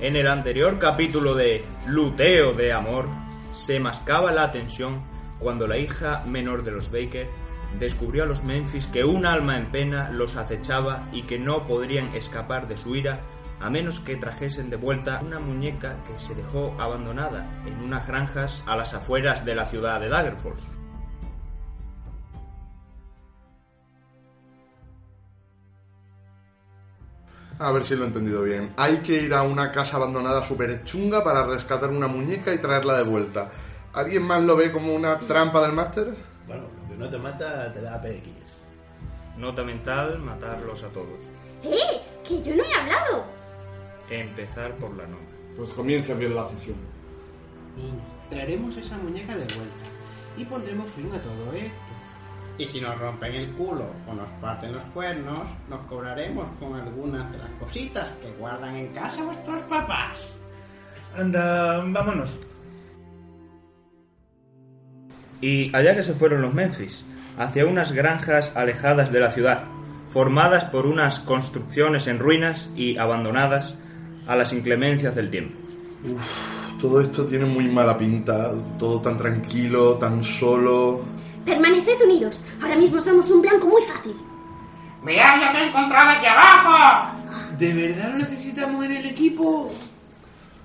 En el anterior capítulo de Luteo de Amor, se mascaba la tensión cuando la hija menor de los Baker descubrió a los Memphis que un alma en pena los acechaba y que no podrían escapar de su ira a menos que trajesen de vuelta una muñeca que se dejó abandonada en unas granjas a las afueras de la ciudad de Daggerfalls. A ver si lo he entendido bien. Hay que ir a una casa abandonada súper chunga para rescatar una muñeca y traerla de vuelta. ¿Alguien más lo ve como una trampa del máster? Bueno, lo que no te mata te da PX. Nota mental, matarlos a todos. ¡Eh! ¡Que yo no he hablado! Empezar por la nona. Pues comienza bien la sesión. Niña, traeremos esa muñeca de vuelta y pondremos fin a todo esto. Y si nos rompen el culo o nos parten los cuernos, nos cobraremos con algunas de las cositas que guardan en casa vuestros papás. Anda, vámonos. Y allá que se fueron los Memphis, hacia unas granjas alejadas de la ciudad, formadas por unas construcciones en ruinas y abandonadas a las inclemencias del tiempo. Uf, todo esto tiene muy mala pinta. Todo tan tranquilo, tan solo. Permaneced unidos. Ahora mismo somos un blanco muy fácil. ¡Mirad lo que he encontrado aquí abajo! ¿De verdad lo necesitamos en el equipo?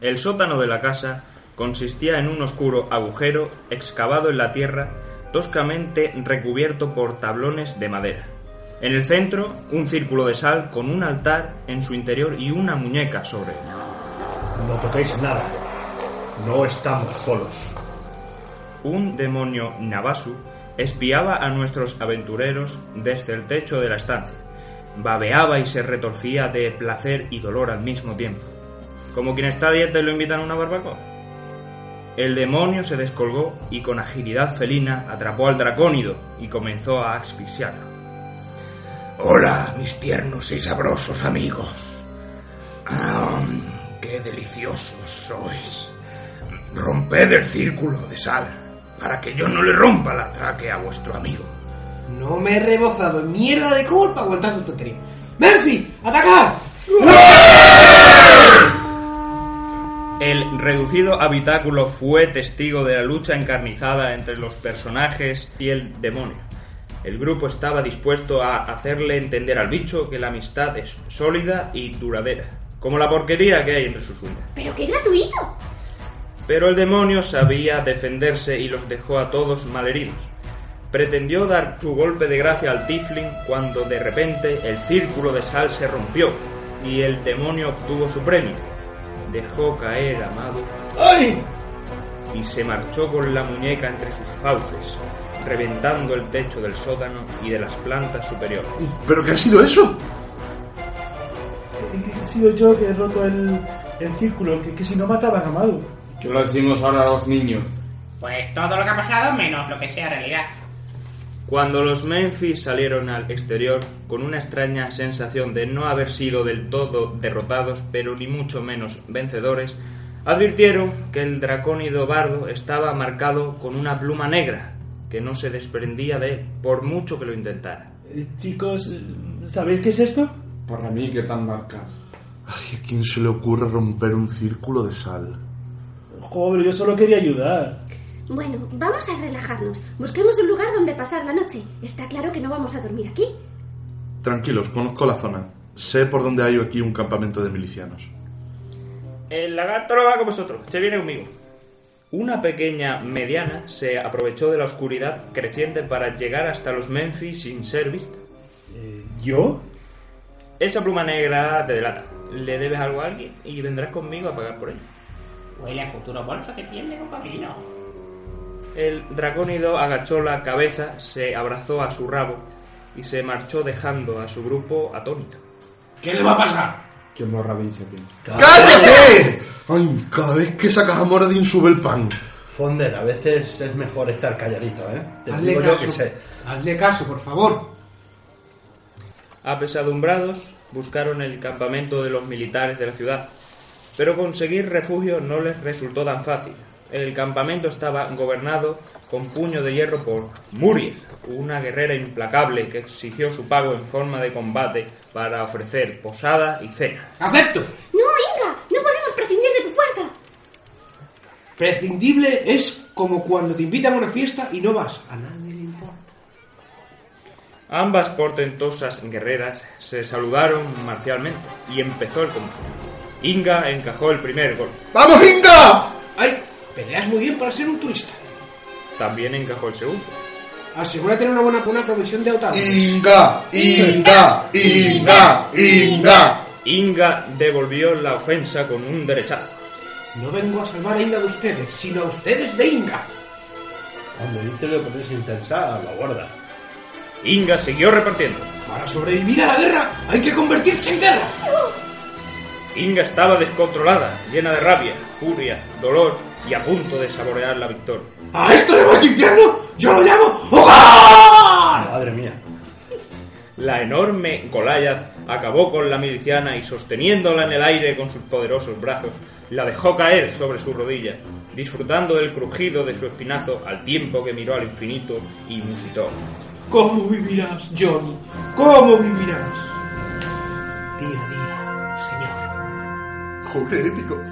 El sótano de la casa consistía en un oscuro agujero excavado en la tierra, toscamente recubierto por tablones de madera. En el centro, un círculo de sal con un altar en su interior y una muñeca sobre él. No toquéis nada. No estamos solos. Un demonio Nabasu espiaba a nuestros aventureros desde el techo de la estancia. Babeaba y se retorcía de placer y dolor al mismo tiempo. Como quien está a y lo invitan a una barbacoa. El demonio se descolgó y con agilidad felina atrapó al dracónido y comenzó a asfixiarlo. Hola, mis tiernos y sabrosos amigos. Ah, qué deliciosos sois. Romped el círculo de sal para que yo no le rompa la tráquea a vuestro amigo. No me he rebozado en mierda de culpa aguantando tontería. ¡Memphis! ¡Atacar! El reducido habitáculo fue testigo de la lucha encarnizada entre los personajes y el demonio. El grupo estaba dispuesto a hacerle entender al bicho que la amistad es sólida y duradera, como la porquería que hay entre sus uñas. ¡Pero qué gratuito! Pero el demonio sabía defenderse y los dejó a todos malheridos. Pretendió dar su golpe de gracia al Tifling cuando de repente el círculo de sal se rompió y el demonio obtuvo su premio. Dejó caer a Amado ¡Ay! y se marchó con la muñeca entre sus fauces, reventando el techo del sótano y de las plantas superiores. ¿Pero qué ha sido eso? He sido yo que he roto el, el círculo, que, que si no mataban a Madu. ¿Qué lo decimos ahora a los niños? Pues todo lo que ha pasado menos lo que sea realidad. Cuando los Memphis salieron al exterior con una extraña sensación de no haber sido del todo derrotados, pero ni mucho menos vencedores, advirtieron que el dracónido bardo estaba marcado con una pluma negra que no se desprendía de él por mucho que lo intentara. Eh, chicos, ¿sabéis qué es esto? Para mí, ¿qué tan marcas? Ay, ¿a quién se le ocurre romper un círculo de sal? Joder, yo solo quería ayudar. Bueno, vamos a relajarnos. Busquemos un lugar donde pasar la noche. Está claro que no vamos a dormir aquí. Tranquilos, conozco la zona. Sé por dónde hay aquí un campamento de milicianos. El lagarto no va con vosotros, se viene conmigo. Una pequeña mediana se aprovechó de la oscuridad creciente para llegar hasta los Memphis sin ser vista. Eh, ¿Yo? Esa pluma negra te delata. Le debes algo a alguien y vendrás conmigo a pagar por ello. Huele a futuro bolso de piel de cocodrilo. El dracónido agachó la cabeza, se abrazó a su rabo y se marchó dejando a su grupo atónito. ¿Qué le va a pasar? Que no rabinse bien. ¡Cállate! Ay, cada vez que sacas a Moradin sube el pan. Fonder, a veces es mejor estar calladito, ¿eh? Te Hazle digo yo caso, que sé. hazle caso, por favor. Apesadumbrados, buscaron el campamento de los militares de la ciudad, pero conseguir refugio no les resultó tan fácil. El campamento estaba gobernado con puño de hierro por Muriel, una guerrera implacable que exigió su pago en forma de combate para ofrecer posada y cena. ¡Acepto! No, Inga, no podemos prescindir de tu fuerza. Prescindible es como cuando te invitan a una fiesta y no vas. A nadie le importa. Ambas portentosas guerreras se saludaron marcialmente y empezó el combate. Inga encajó el primer gol. ¡Vamos, Inga! ¡Ay! Peleas muy bien para ser un turista. También encajó el segundo. Asegúrate de una buena una provisión de autos. Inga, Inga, Inga, Inga. Inga devolvió la ofensa con un derechazo. No vengo a salvar a Inga de ustedes, sino a ustedes de Inga. Cuando dice lo pones intensa, lo guarda. Inga siguió repartiendo. Para sobrevivir a la guerra hay que convertirse en guerra. Inga estaba descontrolada, llena de rabia, furia, dolor y a punto de saborear la victoria. ¿A esto le vas infierno? Yo lo llamo hogar. Madre mía. La enorme Goliath acabó con la miliciana y sosteniéndola en el aire con sus poderosos brazos, la dejó caer sobre sus rodillas, disfrutando del crujido de su espinazo al tiempo que miró al infinito y musitó. ¿Cómo vivirás, Johnny? ¿Cómo vivirás? Día a día, señor. ¡Joder, épico!